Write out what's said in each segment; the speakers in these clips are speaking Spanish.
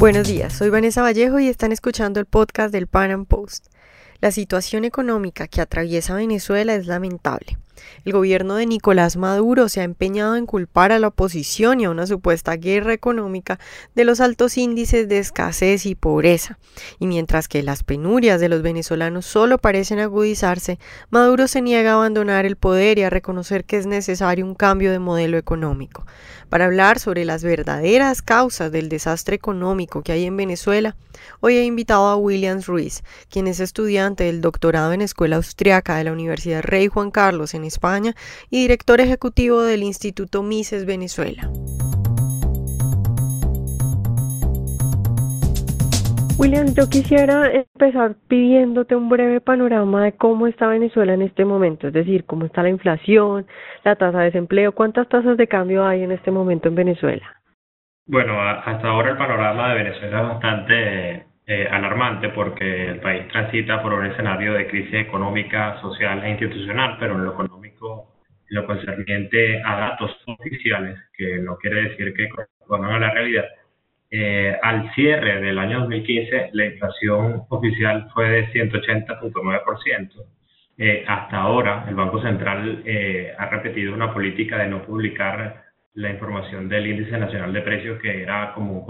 Buenos días, soy Vanessa Vallejo y están escuchando el podcast del Pan Am Post. La situación económica que atraviesa Venezuela es lamentable. El gobierno de Nicolás Maduro se ha empeñado en culpar a la oposición y a una supuesta guerra económica de los altos índices de escasez y pobreza. Y mientras que las penurias de los venezolanos solo parecen agudizarse, Maduro se niega a abandonar el poder y a reconocer que es necesario un cambio de modelo económico. Para hablar sobre las verdaderas causas del desastre económico que hay en Venezuela, hoy he invitado a Williams Ruiz, quien es estudiante del doctorado en Escuela Austriaca de la Universidad Rey Juan Carlos en España y director ejecutivo del Instituto Mises Venezuela. William, yo quisiera empezar pidiéndote un breve panorama de cómo está Venezuela en este momento, es decir, cómo está la inflación, la tasa de desempleo, cuántas tasas de cambio hay en este momento en Venezuela. Bueno, hasta ahora el panorama de Venezuela es bastante eh, alarmante porque el país transita por un escenario de crisis económica, social e institucional, pero en lo económico, en lo concerniente a datos oficiales, que no quiere decir que correspondan a la realidad, eh, al cierre del año 2015, la inflación oficial fue de 180.9%. Eh, hasta ahora, el Banco Central eh, ha repetido una política de no publicar la información del índice nacional de precios, que era como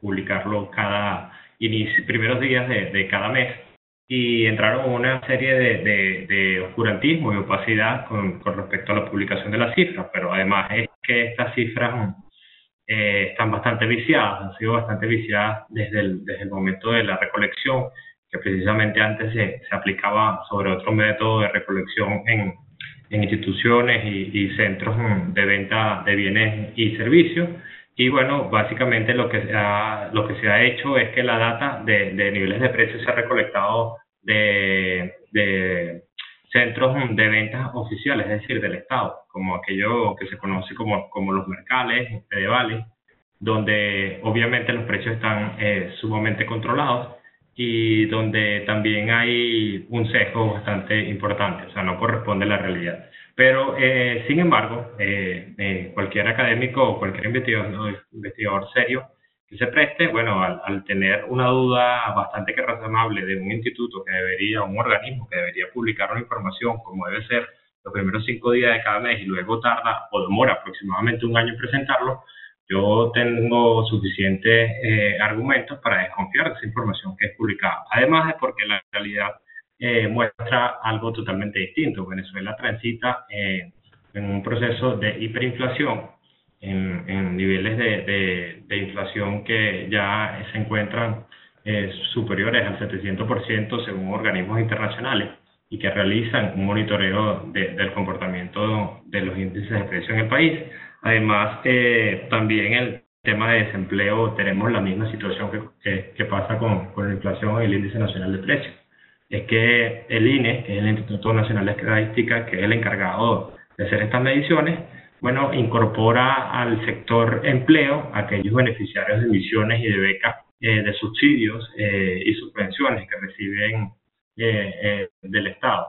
publicarlo cada inicio, primeros días de, de, cada mes. Y entraron una serie de, de, de oscurantismo y opacidad con, con respecto a la publicación de las cifras, pero además es que estas cifras eh, están bastante viciadas, han sido bastante viciadas desde el, desde el momento de la recolección, que precisamente antes se, se aplicaba sobre otro método de recolección en, en instituciones y, y, centros de venta de bienes y servicios. Y bueno, básicamente lo que, se ha, hecho es que la data de, niveles de precios se ha recolectado de, centros de ventas oficiales, es decir, del Estado, como aquello que se conoce como, como los mercales, medievales, donde obviamente los precios están eh, sumamente controlados y donde también hay un sesgo bastante importante, o sea, no corresponde a la realidad. Pero, eh, sin embargo, eh, eh cualquier académico o cualquier investigador, investigador serio que se preste, bueno, al, al, tener una duda bastante que razonable de un instituto que debería, un organismo que debería publicar una información como debe ser los primeros cinco días de cada mes y luego tarda o demora aproximadamente un año en presentarlo, yo tengo suficientes eh, argumentos para desconfiar de esa información que es publicada. Además de porque la realidad eh, muestra algo totalmente distinto. Venezuela transita eh, en un proceso de hiperinflación en, niveles de, inflación que ya se encuentran eh, superiores al 700% según organismos internacionales y que realizan un monitoreo de, del comportamiento de los índices de precios en el país. Además, también el tema de desempleo tenemos la misma situación que pasa con, con, la inflación y el índice nacional de precios. Es que el INE, que es el Instituto Nacional de Estadística, que es el encargado de hacer estas mediciones, bueno, incorpora al sector empleo aquellos beneficiarios de emisiones y de becas eh, de subsidios eh, y subvenciones que reciben eh, del Estado.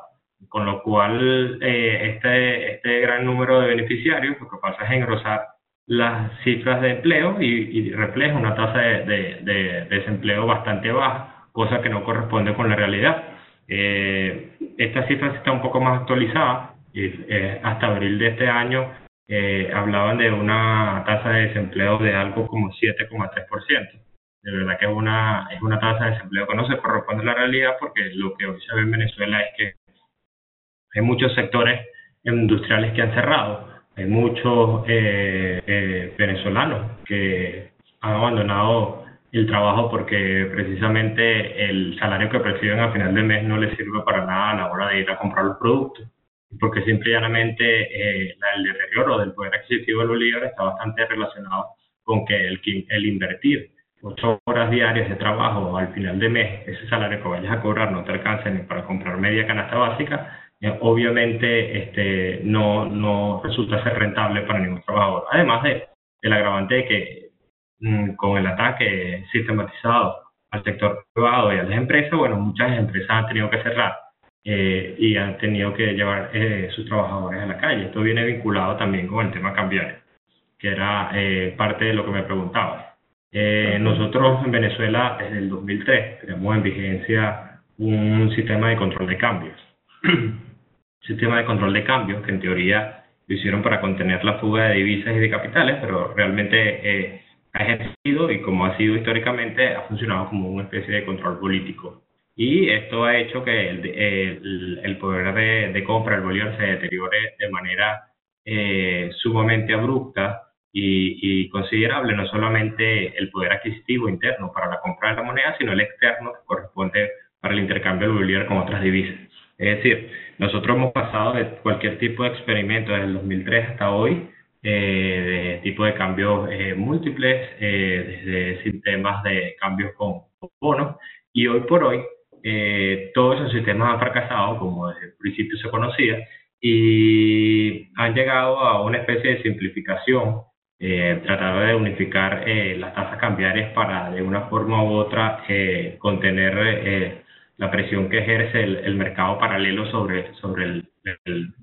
Con lo cual, este, este gran número de beneficiarios lo que pasa es engrosar las cifras de empleo y, refleja una tasa de, desempleo bastante baja, cosa que no corresponde con la realidad. Eh, esta cifra está un poco más actualizada eh, hasta abril de este año eh, hablaban de una tasa de desempleo de algo como 7,3%. De verdad que es una, es una tasa de desempleo que no se corresponde a la realidad porque lo que hoy se ve en Venezuela es que hay muchos sectores industriales que han cerrado, hay muchos eh, eh, venezolanos que han abandonado el trabajo porque precisamente el salario que perciben al final del mes no les sirve para nada a la hora de ir a comprar los productos porque simple y llanamente eh, el deterioro del poder adquisitivo de los líderes está bastante relacionado con que el, el invertir ocho horas diarias de trabajo al final de mes, ese salario que vayas a cobrar no te alcanza ni para comprar media canasta básica, eh, obviamente este, no, no resulta ser rentable para ningún trabajador. Además de el agravante de que con el ataque sistematizado al sector privado y a las empresas, bueno, muchas empresas han tenido que cerrar eh, y han tenido que llevar eh, sus trabajadores a la calle. Esto viene vinculado también con el tema cambiario, que era eh, parte de lo que me preguntaba. Eh, nosotros en Venezuela desde el 2003 tenemos en vigencia un sistema de control de cambios. sistema de control de cambios que en teoría lo hicieron para contener la fuga de divisas y de capitales, pero realmente eh, ha ejercido y como ha sido históricamente ha funcionado como una especie de control político. Y esto ha hecho que el, el, poder de, de, compra del bolívar se deteriore de manera eh, sumamente abrupta y, y, considerable, no solamente el poder adquisitivo interno para la compra de la moneda, sino el externo que corresponde para el intercambio del bolívar con otras divisas. Es decir, nosotros hemos pasado de cualquier tipo de experimento desde el 2003 hasta hoy, de tipo de cambios eh, múltiples, eh, desde sistemas de cambios con, bonos, y hoy por hoy eh, todos esos sistemas han fracasado, como desde el principio se conocía, y han llegado a una especie de simplificación, eh, tratando de unificar eh, las tasas cambiarias para de una forma u otra eh, contener eh, la presión que ejerce el, el, mercado paralelo sobre, sobre el, el,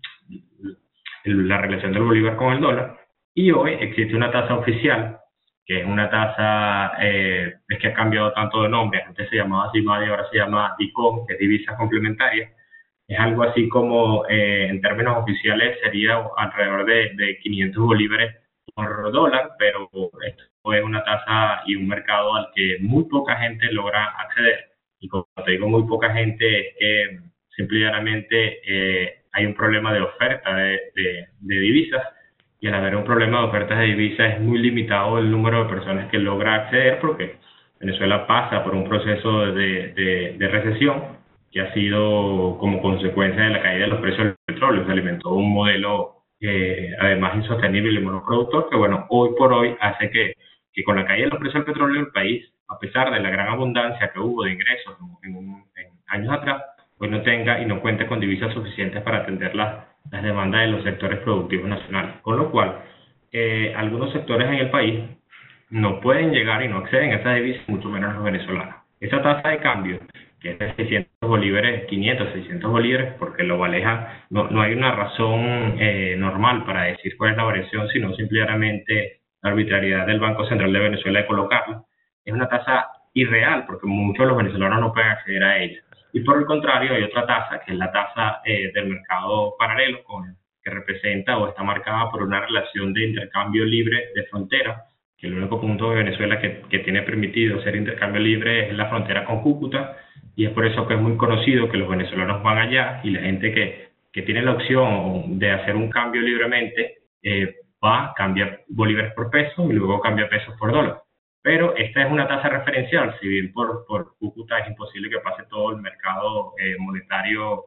la relación del bolívar con el dólar. Y hoy existe una tasa oficial, que es una tasa, eh, es que ha cambiado tanto de nombre, antes se llamaba CIMAD y ahora se llama DICOM, que es divisa complementaria. Es algo así como, eh, en términos oficiales, sería alrededor de, de 500 bolívares por dólar, pero esto es una tasa y un mercado al que muy poca gente logra acceder. Y como te digo, muy poca gente, eh, simplemente eh, hay un problema de oferta de, de, de, divisas y al haber un problema de ofertas de divisas es muy limitado el número de personas que logra acceder porque Venezuela pasa por un proceso de, de, de recesión que ha sido como consecuencia de la caída de los precios del petróleo. Se alimentó un modelo eh, además insostenible y monoproductor, que bueno, hoy por hoy hace que, que con la caída de los precios del petróleo el país, a pesar de la gran abundancia que hubo de ingresos en, en, en años atrás, pues no tenga y no cuente con divisas suficientes para atender las, las demandas de los sectores productivos nacionales. Con lo cual, eh, algunos sectores en el país no pueden llegar y no acceden a esas divisas, mucho menos los venezolanos. Esa tasa de cambio que es de 600 bolívares, 500, 600 bolívares, porque lo valeja, no, no hay una razón eh, normal para decir cuál es la variación, sino simplemente la arbitrariedad del Banco Central de Venezuela de colocarla. Es una tasa irreal, porque muchos de los venezolanos no pueden acceder a ella. Y por el contrario, hay otra tasa, que es la tasa eh, del mercado paralelo, con, que representa o está marcada por una relación de intercambio libre de frontera, que el único punto de Venezuela que, que tiene permitido ser intercambio libre es la frontera con Cúcuta, y es por eso que es muy conocido que los venezolanos van allá y la gente que, que tiene la opción de hacer un cambio libremente eh, va, cambia bolívares por peso y luego cambia pesos por dólar. Pero esta es una tasa referencial, si bien por, por Cúcuta es imposible que pase todo el mercado eh, monetario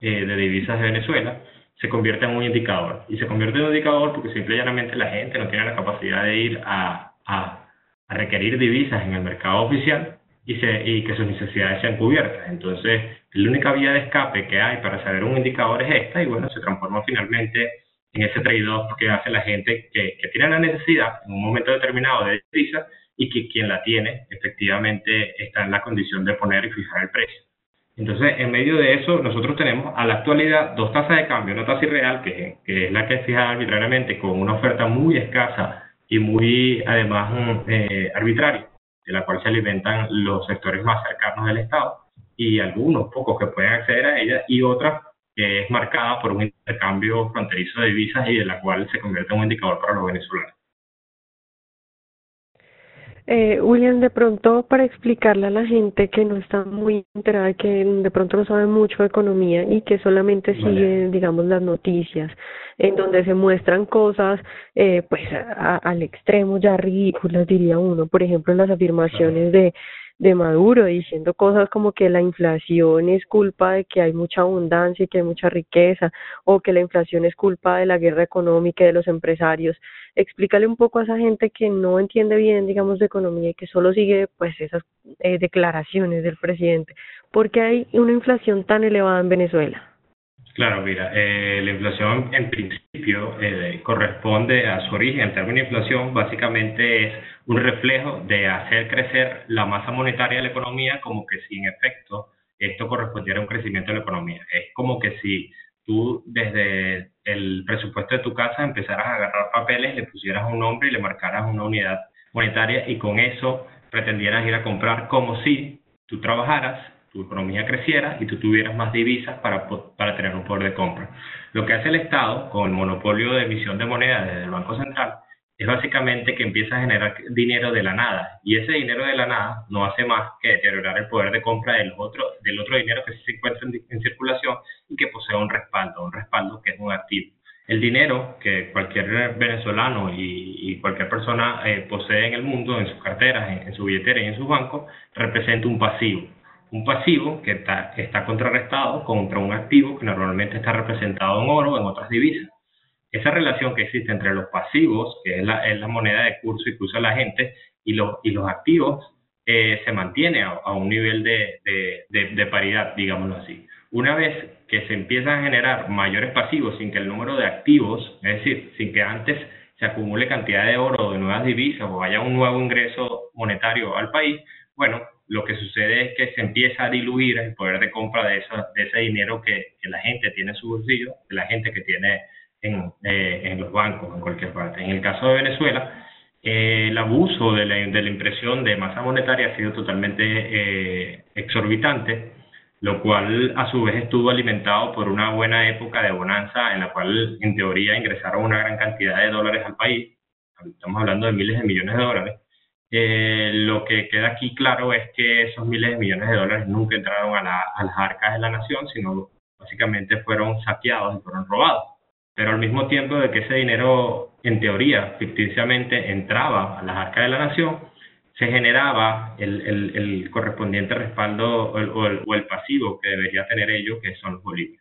eh, de divisas de Venezuela, se convierte en un indicador. Y se convierte en un indicador porque simple y llanamente la gente no tiene la capacidad de ir a, a, a requerir divisas en el mercado oficial y, se, y que sus necesidades sean cubiertas. Entonces, la única vía de escape que hay para saber un indicador es esta y bueno, se transforma finalmente en ese trade-off que hace la gente que, que, tiene la necesidad en un momento determinado de divisa y que quien la tiene efectivamente está en la condición de poner y fijar el precio. Entonces, en medio de eso, nosotros tenemos a la actualidad dos tasas de cambio, una tasa irreal, que, que es la que es fijada arbitrariamente con una oferta muy escasa y muy, además, eh, arbitraria, de la cual se alimentan los sectores más cercanos del Estado y algunos pocos que pueden acceder a ella y otra que es marcada por un intercambio fronterizo de divisas y de la cual se convierte en un indicador para los venezolanos. Eh, William, de pronto para explicarle a la gente que no está muy enterada, que de pronto no sabe mucho de economía y que solamente vale. sigue, digamos, las noticias, en donde se muestran cosas, eh, pues, a, al extremo ya ridículas, diría uno. Por ejemplo, las afirmaciones de de Maduro diciendo cosas como que la inflación es culpa de que hay mucha abundancia y que hay mucha riqueza o que la inflación es culpa de la guerra económica y de los empresarios. Explícale un poco a esa gente que no entiende bien, digamos, de economía y que solo sigue pues esas eh, declaraciones del presidente. ¿Por qué hay una inflación tan elevada en Venezuela? Claro, mira, eh, la inflación en principio eh, corresponde a su origen. El término inflación básicamente es un reflejo de hacer crecer la masa monetaria de la economía como que si en efecto esto correspondiera a un crecimiento de la economía. Es como que si tú desde el presupuesto de tu casa empezaras a agarrar papeles, le pusieras un nombre y le marcaras una unidad monetaria y con eso pretendieras ir a comprar como si tú trabajaras, tu economía creciera y tú tuvieras más divisas para, para tener un poder de compra. Lo que hace el Estado con el monopolio de emisión de moneda desde el Banco Central es básicamente que empieza a generar dinero de la nada y ese dinero de la nada no hace más que deteriorar el poder de compra del otro, del otro dinero que se encuentra en, circulación y que posee un respaldo, un respaldo que es un activo. El dinero que cualquier venezolano y, cualquier persona eh, posee en el mundo, en sus carteras, en, su billetera y en su banco, representa un pasivo. Un pasivo que está, contrarrestado contra un activo que normalmente está representado en oro o en otras divisas esa relación que existe entre los pasivos, que es la, moneda de curso y que usa la gente, y los, activos, eh, se mantiene a, un nivel de, de, paridad, digámoslo así. Una vez que se empiezan a generar mayores pasivos sin que el número de activos, es decir, sin que antes se acumule cantidad de oro o de nuevas divisas o haya un nuevo ingreso monetario al país, bueno, lo que sucede es que se empieza a diluir el poder de compra de, ese dinero que, la gente tiene en su bolsillo, de la gente que tiene en, eh, en los bancos, en cualquier parte. En el caso de Venezuela, eh, el abuso de la, de la, impresión de masa monetaria ha sido totalmente eh, exorbitante, lo cual a su vez estuvo alimentado por una buena época de bonanza en la cual en teoría ingresaron una gran cantidad de dólares al país, estamos hablando de miles de millones de dólares. Lo que queda aquí claro es que esos miles de millones de dólares nunca entraron a, la, a las arcas de la nación, sino básicamente fueron saqueados y fueron robados pero al mismo tiempo de que ese dinero, en teoría, ficticiamente entraba a las arcas de la nación, se generaba el, el, el correspondiente respaldo o el, o el, pasivo que debería tener ellos, que son los bolívares.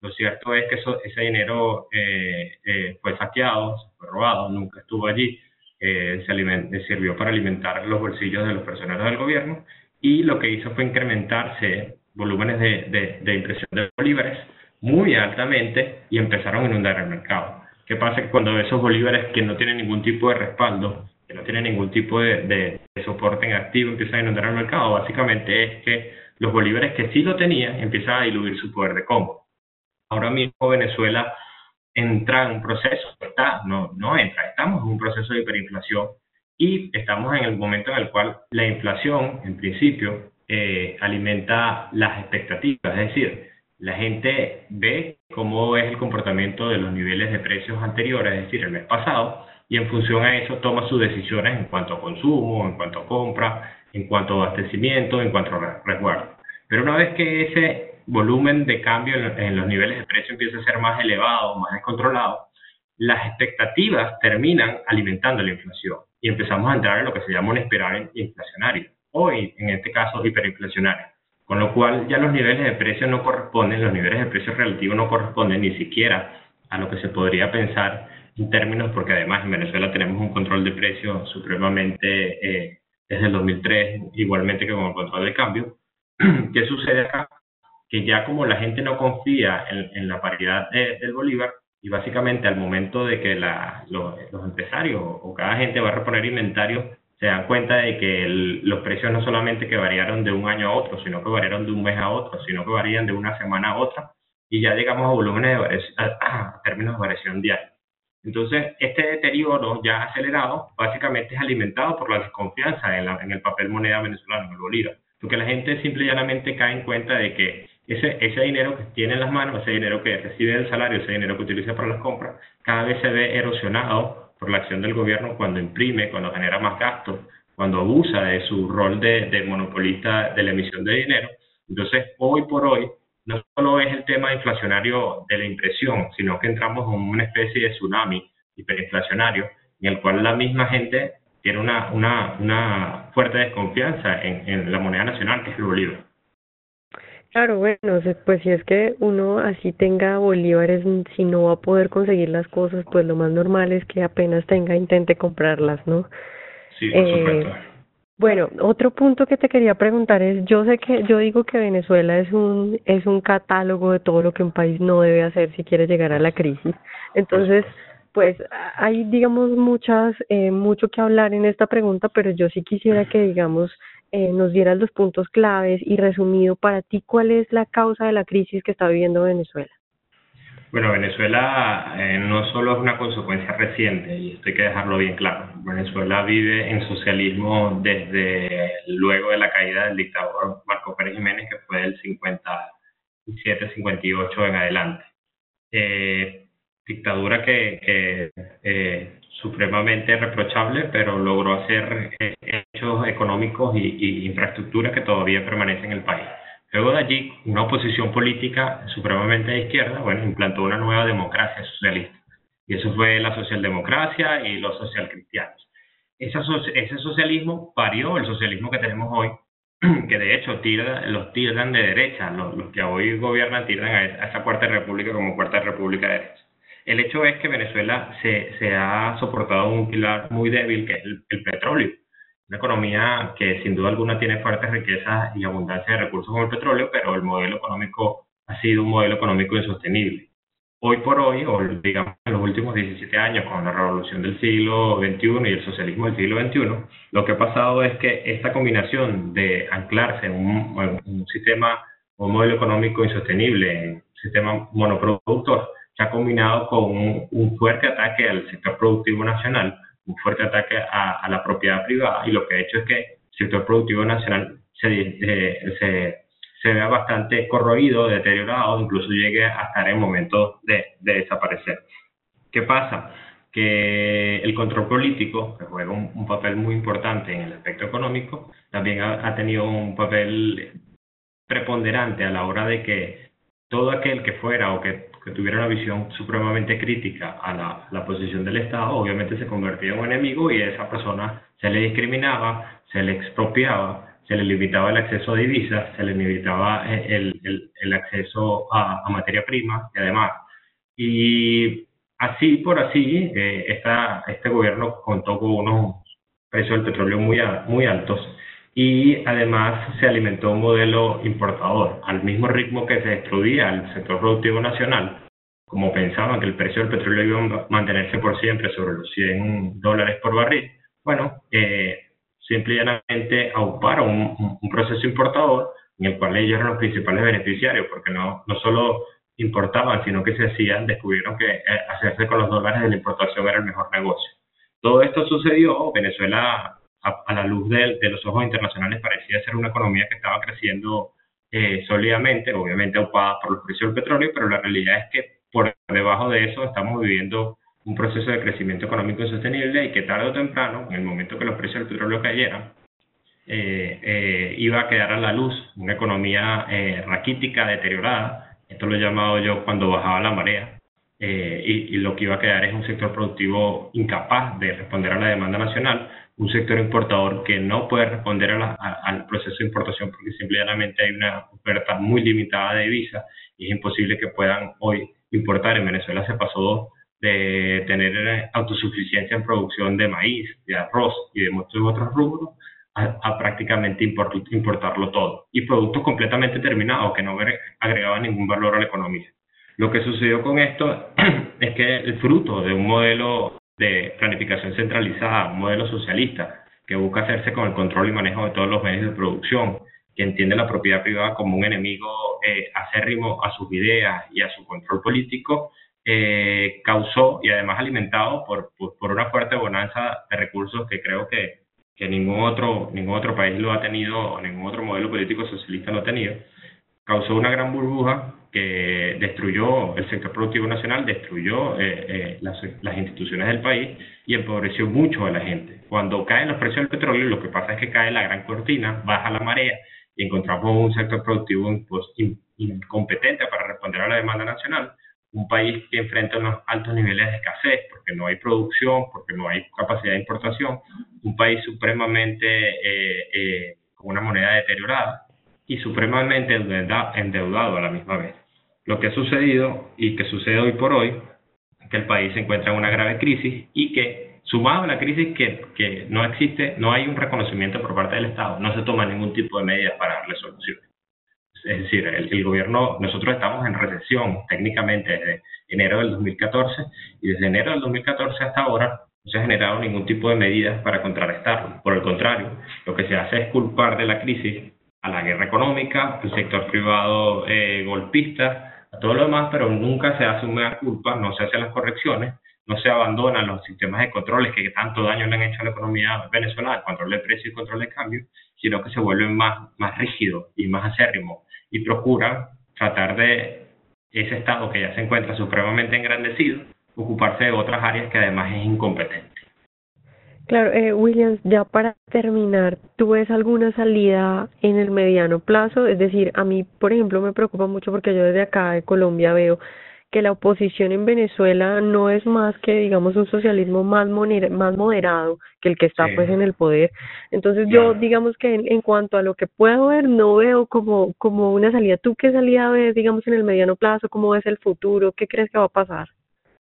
Lo cierto es que eso, ese dinero eh, eh, fue saqueado, fue robado, nunca estuvo allí, se sirvió para alimentar los bolsillos de los personeros del gobierno y lo que hizo fue incrementarse volúmenes de, de, de impresión de bolívares muy altamente y empezaron a inundar el mercado. ¿Qué pasa? Que cuando esos bolívares que no tienen ningún tipo de respaldo, que no tienen ningún tipo de, de, soporte en activo, empiezan a inundar el mercado, básicamente es que los bolívares que sí lo tenían empiezan a diluir su poder de compra. Ahora mismo Venezuela entra en un proceso, está, no, no entra, estamos en un proceso de hiperinflación y estamos en el momento en el cual la inflación, en principio, eh, alimenta las expectativas, es decir, la gente ve cómo es el comportamiento de los niveles de precios anteriores, es decir, el mes pasado, y en función a eso toma sus decisiones en cuanto a consumo, en cuanto a compra, en cuanto a abastecimiento, en cuanto a resguardo. Pero una vez que ese volumen de cambio en los niveles de precio empieza a ser más elevado, más descontrolado, las expectativas terminan alimentando la inflación y empezamos a entrar en lo que se llama una espiral inflacionaria, o en este caso hiperinflacionaria con lo cual ya los niveles de precio no corresponden, los niveles de precio relativo no corresponden ni siquiera a lo que se podría pensar en términos, porque además en Venezuela tenemos un control de precios supremamente eh, desde el 2003, igualmente que con el control de cambio. ¿Qué sucede acá? Que ya como la gente no confía en, la paridad del bolívar, y básicamente al momento de que los, los, empresarios o cada gente va a reponer inventario se dan cuenta de que los precios no solamente que variaron de un año a otro, sino que variaron de un mes a otro, sino que varían de una semana a otra, y ya llegamos a volúmenes de a, términos de variación diaria. Entonces, este deterioro ya acelerado básicamente es alimentado por la desconfianza en, en el papel moneda venezolano, en el bolívar, porque la gente simple y llanamente cae en cuenta de que ese, ese dinero que tiene en las manos, ese dinero que recibe del salario, ese dinero que utiliza para las compras, cada vez se ve erosionado por la acción del gobierno cuando imprime, cuando genera más gastos, cuando abusa de su rol de, monopolista de la emisión de dinero. Entonces, hoy por hoy, no solo es el tema inflacionario de la impresión, sino que entramos en una especie de tsunami hiperinflacionario en el cual la misma gente tiene una, una, una fuerte desconfianza en, en la moneda nacional, que es el bolívar. Claro, bueno, pues si es que uno así tenga bolívares, si no va a poder conseguir las cosas, pues lo más normal es que apenas tenga intente comprarlas, ¿no? Sí, por eh, Bueno, otro punto que te quería preguntar es, yo sé que yo digo que Venezuela es un es un catálogo de todo lo que un país no debe hacer si quiere llegar a la crisis. Entonces, pues hay digamos muchas eh, mucho que hablar en esta pregunta, pero yo sí quisiera que digamos eh, nos dieras los puntos claves y resumido para ti cuál es la causa de la crisis que está viviendo Venezuela. Bueno, Venezuela eh, no solo es una consecuencia reciente, y esto hay que dejarlo bien claro. Venezuela vive en socialismo desde luego de la caída del dictador Marco Pérez Jiménez, que fue del 57-58 en adelante. Eh, dictadura que, que eh, supremamente reprochable, pero logró hacer hechos económicos y, y que todavía permanecen en el país. Luego de allí, una oposición política supremamente de izquierda, bueno, implantó una nueva democracia socialista. Y eso fue la socialdemocracia y los socialcristianos. ese socialismo parió el socialismo que tenemos hoy, que de hecho tira, los tiran de derecha, los, que hoy gobiernan tiran a, esa cuarta república como cuarta república de derecha. El hecho es que Venezuela se, ha soportado un pilar muy débil, que es el petróleo una economía que sin duda alguna tiene fuertes riquezas y abundancia de recursos como el petróleo, pero el modelo económico ha sido un modelo económico insostenible. Hoy por hoy, o digamos en los últimos 17 años, con la revolución del siglo XXI y el socialismo del siglo XXI, lo que ha pasado es que esta combinación de anclarse en un, sistema, un modelo económico insostenible, en un sistema monoproductor, se ha combinado con un fuerte ataque al sector productivo nacional, un fuerte ataque a, la propiedad privada y lo que ha hecho es que el sector productivo nacional se, eh, se, se vea bastante corroído, deteriorado, incluso llegue a estar en momentos de, de desaparecer. ¿Qué pasa? que el control político, que juega un, papel muy importante en el aspecto económico, también ha, ha, tenido un papel preponderante a la hora de que todo aquel que fuera o que que tuviera una visión supremamente crítica a la, posición del Estado, obviamente se convertía en un enemigo y a esa persona se le discriminaba, se le expropiaba, se le limitaba el acceso a divisas, se le limitaba el, el, acceso a, a, materia prima y además. Y así por así, eh, este gobierno contó con unos precios del petróleo muy altos y además se alimentó un modelo importador al mismo ritmo que se destruía el sector productivo nacional, como pensaban que el precio del petróleo iba a mantenerse por siempre sobre los 100 dólares por barril, bueno, eh, simplemente auparon un, un, proceso importador en el cual ellos eran los principales beneficiarios, porque no, no solo importaban, sino que se hacían, descubrieron que eh, hacerse con los dólares de la importación era el mejor negocio. Todo esto sucedió, Venezuela a, la luz de, los ojos internacionales parecía ser una economía que estaba creciendo eh, sólidamente, obviamente aupada por los precios del petróleo, pero la realidad es que por debajo de eso estamos viviendo un proceso de crecimiento económico insostenible y que tarde o temprano, en el momento que los precios del petróleo cayeran, eh, eh, iba a quedar a la luz una economía raquítica, deteriorada, esto lo he llamado yo cuando bajaba la marea, y, y, lo que iba a quedar es un sector productivo incapaz de responder a la demanda nacional, un sector importador que no puede responder al proceso de importación porque simplemente hay una oferta muy limitada de divisas y es imposible que puedan hoy importar. En Venezuela se pasó de tener autosuficiencia en producción de maíz, de arroz y de muchos otros rubros a, prácticamente importarlo todo y productos completamente terminados que no agregaban ningún valor a la economía. Lo que sucedió con esto es que el fruto de un modelo de planificación centralizada, un modelo socialista que busca hacerse con el control y manejo de todos los medios de producción, que entiende la propiedad privada como un enemigo eh, acérrimo a sus ideas y a su control político, eh, causó y además alimentado por, por, una fuerte bonanza de recursos que creo que, que ningún, otro, ningún otro país lo ha tenido o ningún otro modelo político socialista lo ha tenido, causó una gran burbuja que destruyó el sector productivo nacional, destruyó eh, eh, las, instituciones del país y empobreció mucho a la gente. Cuando caen los precios del petróleo, lo que pasa es que cae la gran cortina, baja la marea y encontramos un sector productivo incompetente para responder a la demanda nacional, un país que enfrenta unos altos niveles de escasez porque no hay producción, porque no hay capacidad de importación, un país supremamente eh, con una moneda deteriorada y supremamente endeudado a la misma vez. Lo que ha sucedido y que sucede hoy por hoy es que el país se encuentra en una grave crisis y que, sumado a la crisis que, que no existe, no hay un reconocimiento por parte del Estado, no se toma ningún tipo de medidas para darle soluciones. Es decir, el, gobierno, nosotros estamos en recesión técnicamente desde enero del 2014 y desde enero del 2014 hasta ahora no se ha generado ningún tipo de medidas para contrarrestarlo. Por el contrario, lo que se hace es culpar de la crisis a la guerra económica, el sector privado eh, golpista, todo lo demás, pero nunca se hace una culpa, no se hacen las correcciones, no se abandonan los sistemas de controles que tanto daño le han hecho a la economía venezolana, control de precios y control de cambio, sino que se vuelven más, más rígidos y más acérrimos y procuran tratar de ese Estado que ya se encuentra supremamente engrandecido, ocuparse de otras áreas que además es incompetente. Claro, eh, Williams, ya para terminar, ¿tú ves alguna salida en el mediano plazo? Es decir, a mí, por ejemplo, me preocupa mucho porque yo desde acá de Colombia veo que la oposición en Venezuela no es más que, digamos, un socialismo más, más moderado que el que está pues en el poder. Entonces yo, digamos que en, cuanto a lo que puedo ver, no veo como, como una salida. ¿Tú qué salida ves, digamos, en el mediano plazo? ¿Cómo ves el futuro? ¿Qué crees que va a pasar?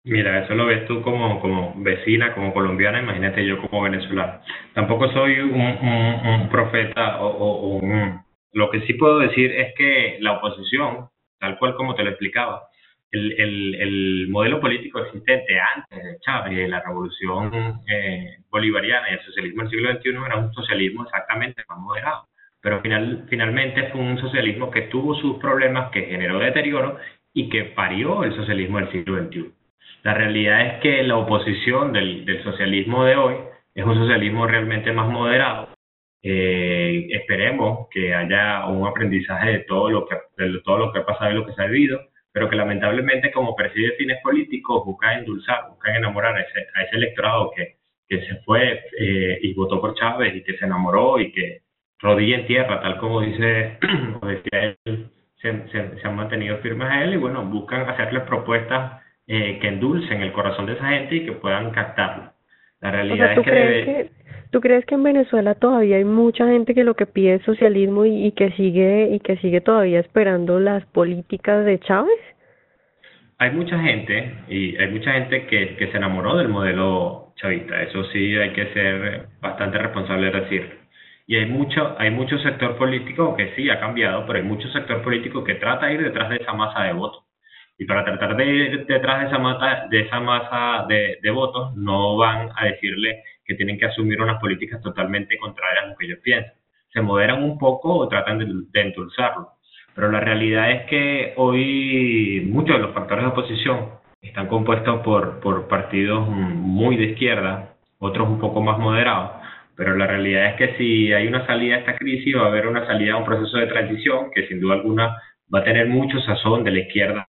Mira, eso lo ves tú como, como vecina, como colombiana, imagínate yo como venezolana. Tampoco soy un, profeta o, un... Lo que sí puedo decir es que la oposición, tal cual como te lo explicaba, el, el, el modelo político existente antes de Chávez de la revolución eh, bolivariana y el socialismo del siglo XXI era un socialismo exactamente más moderado. Pero final, finalmente fue un socialismo que tuvo sus problemas, que generó deterioro y que parió el socialismo del siglo XXI. La realidad es que la oposición del, del socialismo de hoy es un socialismo realmente más moderado. Eh, esperemos que haya un aprendizaje de todo lo que de todo lo que ha pasado y lo que se ha vivido, pero que lamentablemente como persigue fines políticos busca endulzar, busca enamorar a ese, a ese electorado que, que se fue eh, y votó por Chávez y que se enamoró y que rodilla en tierra, tal como dice, decía él, se, se, se han mantenido firmes a él y bueno, buscan hacerles propuestas eh, que endulcen el corazón de esa gente y que puedan captarlo. La realidad es que, ¿Tú crees que en Venezuela todavía hay mucha gente que lo que pide es socialismo y, que sigue y que sigue todavía esperando las políticas de Chávez? Hay mucha gente y hay mucha gente que, que se enamoró del modelo chavista. Eso sí hay que ser bastante responsable de decirlo. Y hay mucho hay mucho sector político que sí ha cambiado, pero hay mucho sector político que trata de ir detrás de esa masa de votos y para tratar de ir detrás de esa, masa, de, esa masa de, votos, no van a decirle que tienen que asumir unas políticas totalmente contrarias a lo que ellos piensan. Se moderan un poco o tratan de, de endulzarlo. Pero la realidad es que hoy muchos de los factores de oposición están compuestos por, por partidos muy de izquierda, otros un poco más moderados. Pero la realidad es que si hay una salida a esta crisis, va a haber una salida a un proceso de transición que sin duda alguna va a tener mucho sazón de la izquierda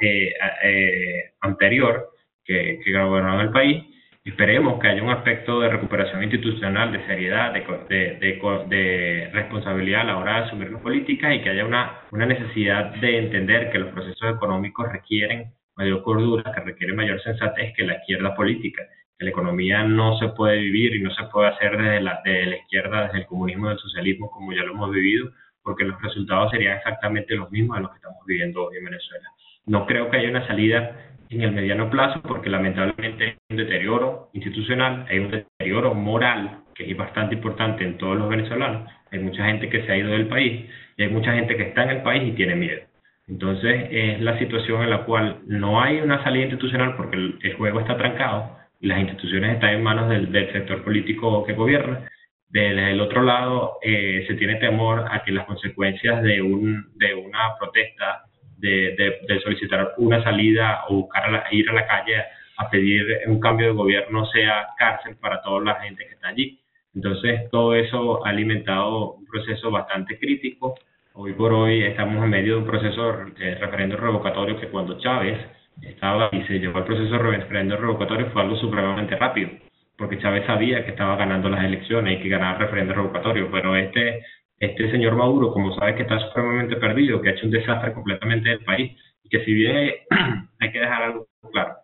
eh, eh, anterior que, que el país. Esperemos que haya un aspecto de recuperación institucional, de seriedad, de, de, de, responsabilidad a la hora de asumir las políticas y que haya una, necesidad de entender que los procesos económicos requieren mayor cordura, que requieren mayor sensatez que la izquierda política. Que la economía no se puede vivir y no se puede hacer desde la, de la izquierda, desde el comunismo, del socialismo, como ya lo hemos vivido, porque los resultados serían exactamente los mismos a los que estamos viviendo hoy en Venezuela. No creo que haya una salida en el mediano plazo porque lamentablemente hay un deterioro institucional, hay un deterioro moral que es bastante importante en todos los venezolanos. Hay mucha gente que se ha ido del país y hay mucha gente que está en el país y tiene miedo. Entonces es la situación en la cual no hay una salida institucional porque el, juego está trancado y las instituciones están en manos del, sector político que gobierna. Del, otro lado, eh, se tiene temor a que las consecuencias de, un, de una protesta de, solicitar una salida o buscar ir a la calle a pedir un cambio de gobierno sea cárcel para toda la gente que está allí. Entonces, todo eso ha alimentado un proceso bastante crítico. Hoy por hoy estamos en medio de un proceso de referendo revocatorio que cuando Chávez estaba y se llevó al proceso de referendo revocatorio fue algo supremamente rápido, porque Chávez sabía que estaba ganando las elecciones y que ganaba el referendo revocatorio, pero este este señor Maduro, como sabe que está supremamente perdido, que ha hecho un desastre completamente del país, y que si bien hay, que dejar algo claro,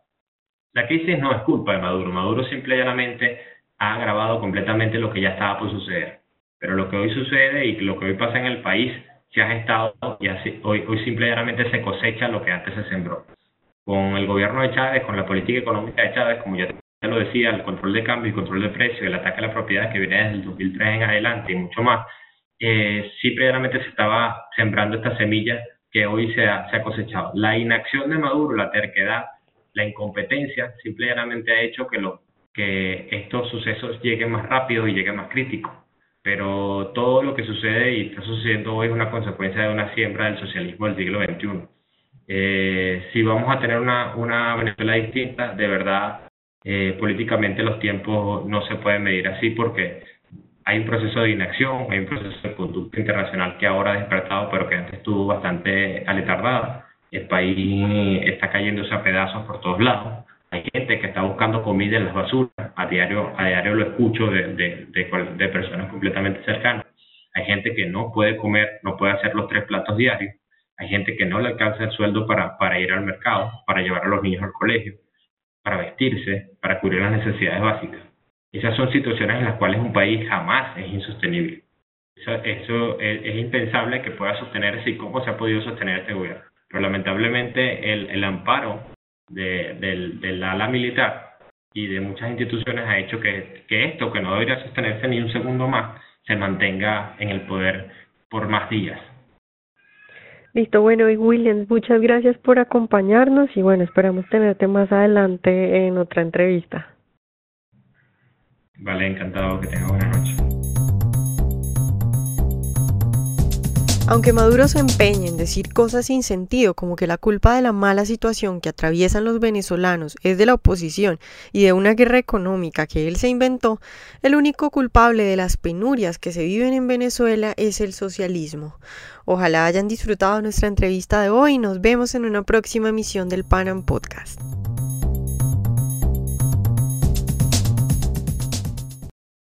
la crisis no es culpa de Maduro, Maduro simple y llanamente ha agravado completamente lo que ya estaba por suceder. Pero lo que hoy sucede y lo que hoy pasa en el país se ha gestado y hoy, hoy simple y llanamente se cosecha lo que antes se sembró. Con el gobierno de Chávez, con la política económica de Chávez, como ya lo decía, el control de cambio y control de precios, el ataque a la propiedad que viene desde el 2003 en adelante y mucho más, eh, previamente se estaba sembrando esta semilla que hoy se ha, se ha cosechado. La inacción de Maduro, la terquedad, la incompetencia, simplemente ha hecho que estos sucesos lleguen más rápido y lleguen más críticos. Pero todo lo que sucede y está sucediendo hoy es una consecuencia de una siembra del socialismo del siglo XXI. Eh, si vamos a tener una, una Venezuela distinta, de verdad, eh, políticamente los tiempos no se pueden medir así porque hay un proceso de inacción, hay un proceso de conducta internacional que ahora ha despertado, pero que antes estuvo bastante aletargada. El país está cayéndose a pedazos por todos lados. Hay gente que está buscando comida en las basuras. A diario, a diario lo escucho de, de, de personas completamente cercanas. Hay gente que no puede comer, no puede hacer los tres platos diarios. Hay gente que no le alcanza el sueldo para, para ir al mercado, para llevar a los niños al colegio, para vestirse, para cubrir las necesidades básicas. Esas son situaciones en las cuales un país jamás es insostenible. Eso, eso es, impensable que pueda sostenerse y cómo se ha podido sostener este gobierno. Pero lamentablemente el, amparo de, del, ala militar y de muchas instituciones ha hecho que, que esto, que no debería sostenerse ni un segundo más, se mantenga en el poder por más días. Listo, bueno, y Williams, muchas gracias por acompañarnos y bueno, esperamos tenerte más adelante en otra entrevista. Vale, encantado, que tengas buena noche. Aunque Maduro se empeñe en decir cosas sin sentido, como que la culpa de la mala situación que atraviesan los venezolanos es de la oposición y de una guerra económica que él se inventó, el único culpable de las penurias que se viven en Venezuela es el socialismo. Ojalá hayan disfrutado nuestra entrevista de hoy y nos vemos en una próxima emisión del Panam Podcast.